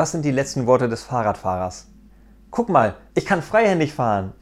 Was sind die letzten Worte des Fahrradfahrers? Guck mal, ich kann freihändig fahren.